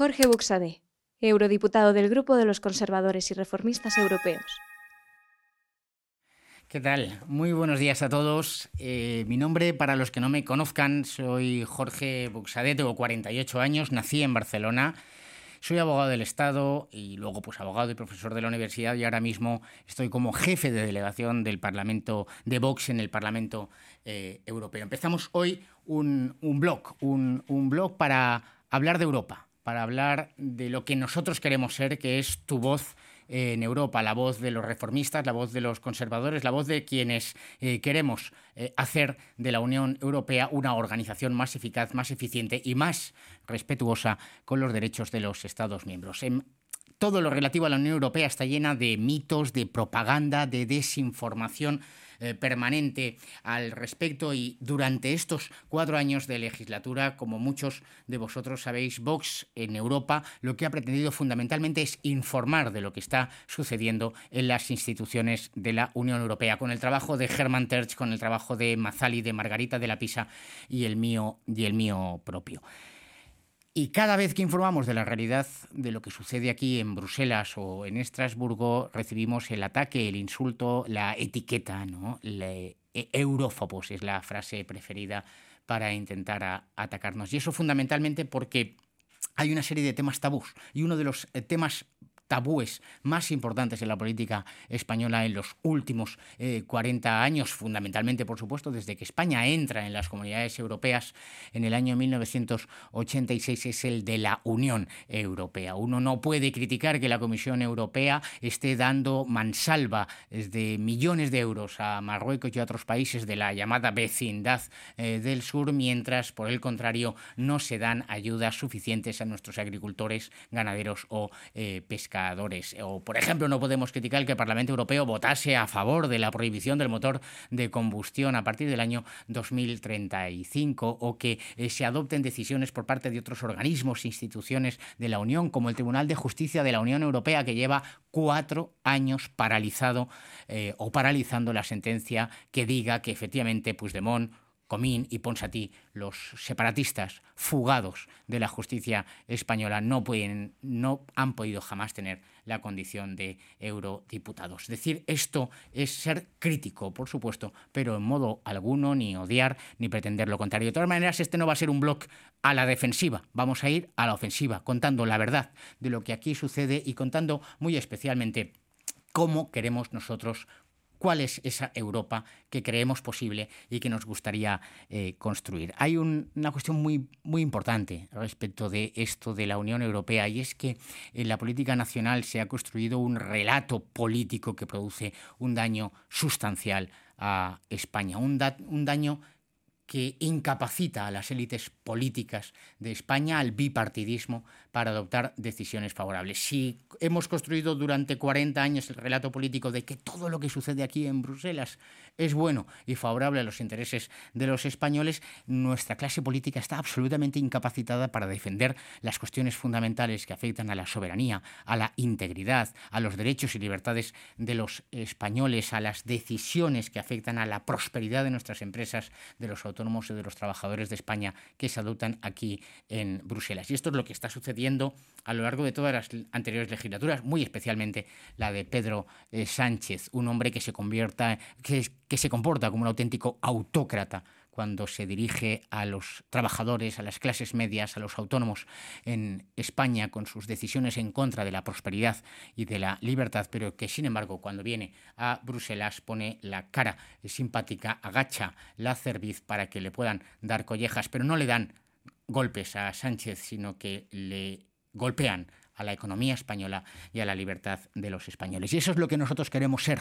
Jorge Buxadé, eurodiputado del Grupo de los Conservadores y Reformistas Europeos. ¿Qué tal? Muy buenos días a todos. Eh, mi nombre, para los que no me conozcan, soy Jorge Buxadé, tengo 48 años, nací en Barcelona. Soy abogado del Estado y luego pues abogado y profesor de la universidad y ahora mismo estoy como jefe de delegación del Parlamento de Vox en el Parlamento eh, Europeo. Empezamos hoy un, blog, un, un blog para hablar de Europa, para hablar de lo que nosotros queremos ser, que es tu voz en Europa, la voz de los reformistas, la voz de los conservadores, la voz de quienes eh, queremos eh, hacer de la Unión Europea una organización más eficaz, más eficiente y más respetuosa con los derechos de los Estados miembros. En todo lo relativo a la Unión Europea está llena de mitos, de propaganda, de desinformación eh, permanente al respecto y durante estos cuatro años de legislatura, como muchos de vosotros sabéis, Vox en Europa lo que ha pretendido fundamentalmente es informar de lo que está sucediendo en las instituciones de la Unión Europea, con el trabajo de Hermann Terch, con el trabajo de Mazzali, de Margarita de la Pisa y el mío, y el mío propio. Y cada vez que informamos de la realidad de lo que sucede aquí en Bruselas o en Estrasburgo, recibimos el ataque, el insulto, la etiqueta, ¿no? E, eurófobos es la frase preferida para intentar atacarnos. Y eso fundamentalmente porque hay una serie de temas tabús. Y uno de los eh, temas tabúes más importantes en la política española en los últimos 40 eh, años, fundamentalmente, por supuesto, desde que España entra en las comunidades europeas en el año 1986, es el de la Unión Europea. Uno no puede criticar que la Comisión Europea esté dando mansalva de millones de euros a Marruecos y a otros países de la llamada vecindad eh, del sur, mientras, por el contrario, no se dan ayudas suficientes a nuestros agricultores, ganaderos o eh, pescadores. O, por ejemplo, no podemos criticar que el Parlamento Europeo votase a favor de la prohibición del motor de combustión a partir del año 2035 o que eh, se adopten decisiones por parte de otros organismos e instituciones de la Unión, como el Tribunal de Justicia de la Unión Europea, que lleva cuatro años paralizado eh, o paralizando la sentencia que diga que efectivamente Puigdemont Comín y Ponsatí, los separatistas fugados de la justicia española, no, pueden, no han podido jamás tener la condición de eurodiputados. Decir esto es ser crítico, por supuesto, pero en modo alguno ni odiar ni pretender lo contrario. De todas maneras, este no va a ser un blog a la defensiva, vamos a ir a la ofensiva, contando la verdad de lo que aquí sucede y contando muy especialmente cómo queremos nosotros cuál es esa Europa que creemos posible y que nos gustaría eh, construir. Hay una cuestión muy, muy importante respecto de esto de la Unión Europea y es que en la política nacional se ha construido un relato político que produce un daño sustancial a España, un, un daño que incapacita a las élites políticas de España, al bipartidismo, para adoptar decisiones favorables. Si hemos construido durante 40 años el relato político de que todo lo que sucede aquí en Bruselas es bueno y favorable a los intereses de los españoles, nuestra clase política está absolutamente incapacitada para defender las cuestiones fundamentales que afectan a la soberanía, a la integridad, a los derechos y libertades de los españoles, a las decisiones que afectan a la prosperidad de nuestras empresas, de los autónomos y de los trabajadores de España que se adoptan aquí en Bruselas. Y esto es lo que está sucediendo a lo largo de todas las anteriores legislaturas, muy especialmente la de Pedro eh, Sánchez, un hombre que se convierta, que se comporta como un auténtico autócrata cuando se dirige a los trabajadores, a las clases medias, a los autónomos en España con sus decisiones en contra de la prosperidad y de la libertad, pero que sin embargo cuando viene a Bruselas pone la cara simpática, agacha la cerviz para que le puedan dar collejas, pero no le dan golpes a Sánchez, sino que le golpean a la economía española y a la libertad de los españoles. Y eso es lo que nosotros queremos ser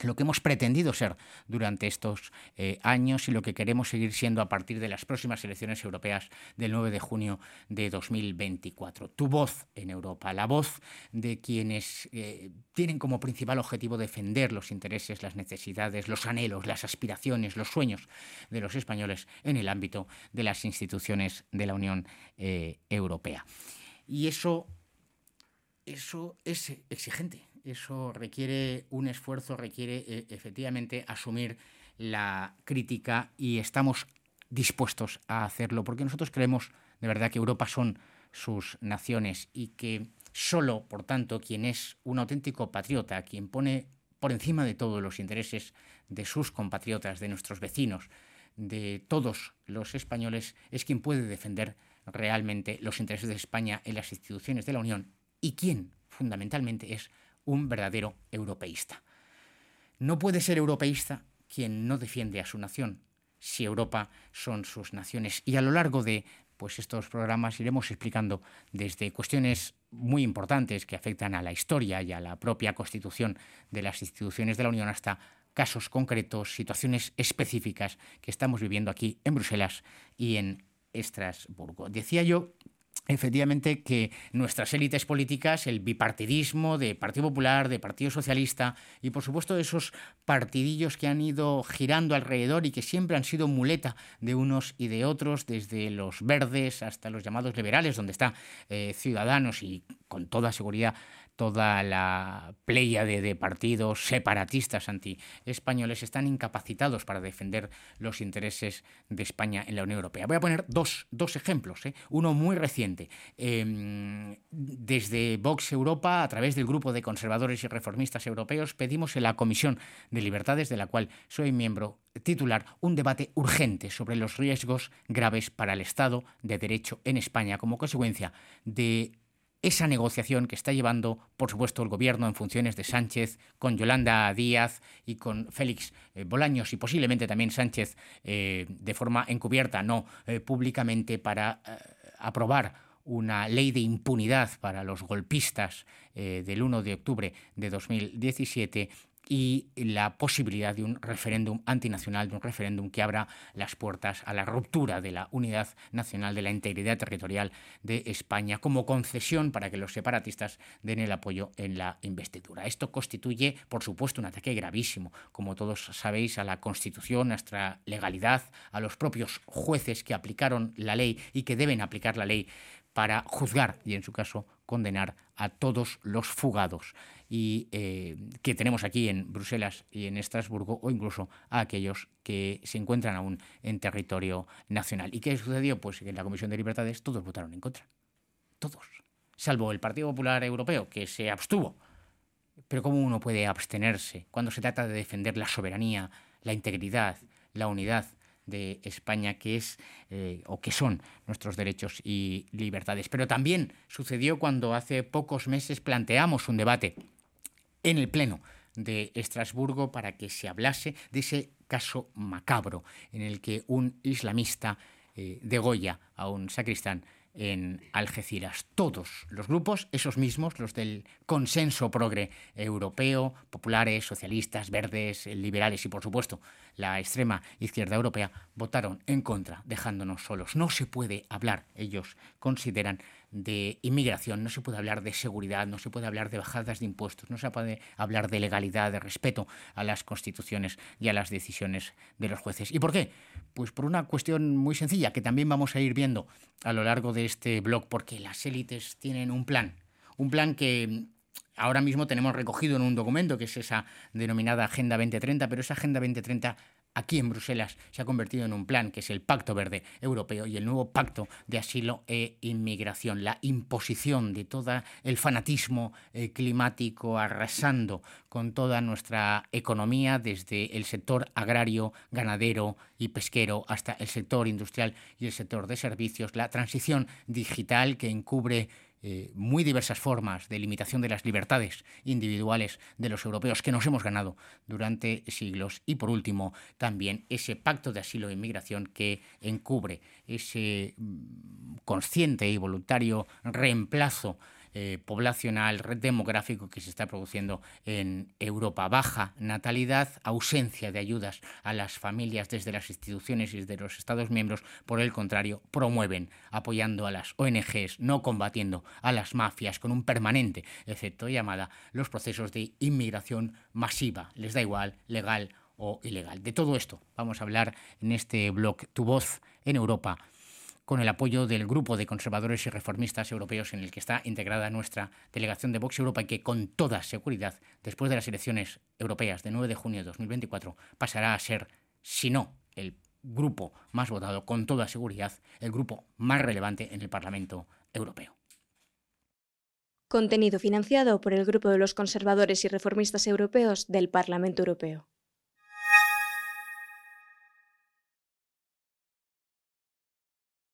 lo que hemos pretendido ser durante estos eh, años y lo que queremos seguir siendo a partir de las próximas elecciones europeas del 9 de junio de 2024. Tu voz en Europa, la voz de quienes eh, tienen como principal objetivo defender los intereses, las necesidades, los anhelos, las aspiraciones, los sueños de los españoles en el ámbito de las instituciones de la Unión eh, Europea. Y eso, eso es exigente eso requiere un esfuerzo, requiere eh, efectivamente asumir la crítica y estamos dispuestos a hacerlo, porque nosotros creemos de verdad que Europa son sus naciones y que solo, por tanto, quien es un auténtico patriota, quien pone por encima de todos los intereses de sus compatriotas, de nuestros vecinos, de todos los españoles, es quien puede defender realmente los intereses de España en las instituciones de la Unión y quien, fundamentalmente, es un verdadero europeísta. No puede ser europeísta quien no defiende a su nación, si Europa son sus naciones. Y a lo largo de pues estos programas iremos explicando desde cuestiones muy importantes que afectan a la historia y a la propia constitución de las instituciones de la Unión hasta casos concretos, situaciones específicas que estamos viviendo aquí en Bruselas y en Estrasburgo. Decía yo efectivamente que nuestras élites políticas, el bipartidismo de Partido Popular, de Partido Socialista y por supuesto esos partidillos que han ido girando alrededor y que siempre han sido muleta de unos y de otros, desde los verdes hasta los llamados liberales, donde está eh, Ciudadanos y con toda seguridad toda la playa de, partidos separatistas anti-españoles están incapacitados para defender los intereses de España en la Unión Europea. Voy a poner dos, ejemplos, ¿eh? uno muy reciente. Em, desde Vox Europa, a través del grupo de conservadores y reformistas europeos, pedimos en la Comisión de Libertades, de la cual soy miembro titular, un debate urgente sobre los riesgos graves para el Estado de Derecho en España como consecuencia de esa negociación que está llevando, por supuesto, el gobierno en funciones de Sánchez con Yolanda Díaz y con Félix eh, Bolaños y posiblemente también Sánchez eh, de forma encubierta, no eh, públicamente, para aprobar una ley de impunidad para los golpistas del 1 de octubre de 2017 y la posibilidad de un referéndum antinacional, de un referéndum que abra las puertas a la ruptura de la unidad nacional, de la integridad territorial de España, como concesión para que los separatistas den el apoyo en la investidura. Esto constituye, por supuesto, un ataque gravísimo, como todos sabéis, a la Constitución, a nuestra legalidad, a los propios jueces que aplicaron la ley y que deben aplicar la ley para juzgar y, en su caso, condenar a todos los fugados y eh, que tenemos aquí en Bruselas y en Estrasburgo o incluso a aquellos que se encuentran aún en territorio nacional. ¿Y qué sucedió? Pues que en la Comisión de Libertades todos votaron en contra. Todos. Salvo el Partido Popular Europeo, que se abstuvo. Pero ¿cómo uno puede abstenerse cuando se trata de defender la soberanía, la integridad, la unidad de España, que es eh, o que son nuestros derechos y libertades. Pero también sucedió cuando hace pocos meses planteamos un debate en el Pleno de Estrasburgo para que se hablase de ese caso macabro en el que un islamista eh, degolla a un sacristán en Algeciras. Todos los grupos, esos mismos, los del consenso progre europeo, populares, socialistas, verdes, liberales y por supuesto la extrema izquierda europea, votaron en contra, dejándonos solos. No se puede hablar, ellos consideran, de inmigración, no se puede hablar de seguridad, no se puede hablar de bajadas de impuestos, no se puede hablar de legalidad, de respeto a las constituciones y a las decisiones de los jueces. ¿Y por qué? Pues por una cuestión muy sencilla que también vamos a ir viendo a lo largo de este blog, porque las élites tienen un plan, un plan que ahora mismo tenemos recogido en un documento que es esa denominada Agenda 2030, pero esa Agenda 2030 aquí en Bruselas se ha convertido en un plan que es el Pacto Verde Europeo y el nuevo Pacto de Asilo e Inmigración, la imposición de todo el fanatismo eh, climático arrasando con toda nuestra economía, desde el sector agrario, ganadero y pesquero hasta el sector industrial y el sector de servicios, la transición digital que encubre eh, muy diversas formas de limitación de las libertades individuales de los europeos que nos hemos ganado durante siglos. Y por último, también ese pacto de asilo e inmigración que encubre ese mm, consciente y voluntario reemplazo eh, poblacional, demográfico que se está produciendo en Europa. Baja natalidad, ausencia de ayudas a las familias desde las instituciones y desde los Estados miembros, por el contrario, promueven apoyando a las ONGs, no combatiendo a las mafias con un permanente efecto llamada los procesos de inmigración masiva. Les da igual, legal o ilegal. De todo esto vamos a hablar en este blog Tu voz en Europa con el apoyo del grupo de conservadores y reformistas europeos en el que está integrada nuestra delegación de Vox Europa y que con toda seguridad, después de las elecciones europeas de 9 de junio de 2024, pasará a ser, si no el grupo más votado, con toda seguridad, el grupo más relevante en el Parlamento Europeo. Contenido financiado por el Grupo de los Conservadores y Reformistas Europeos del Parlamento Europeo.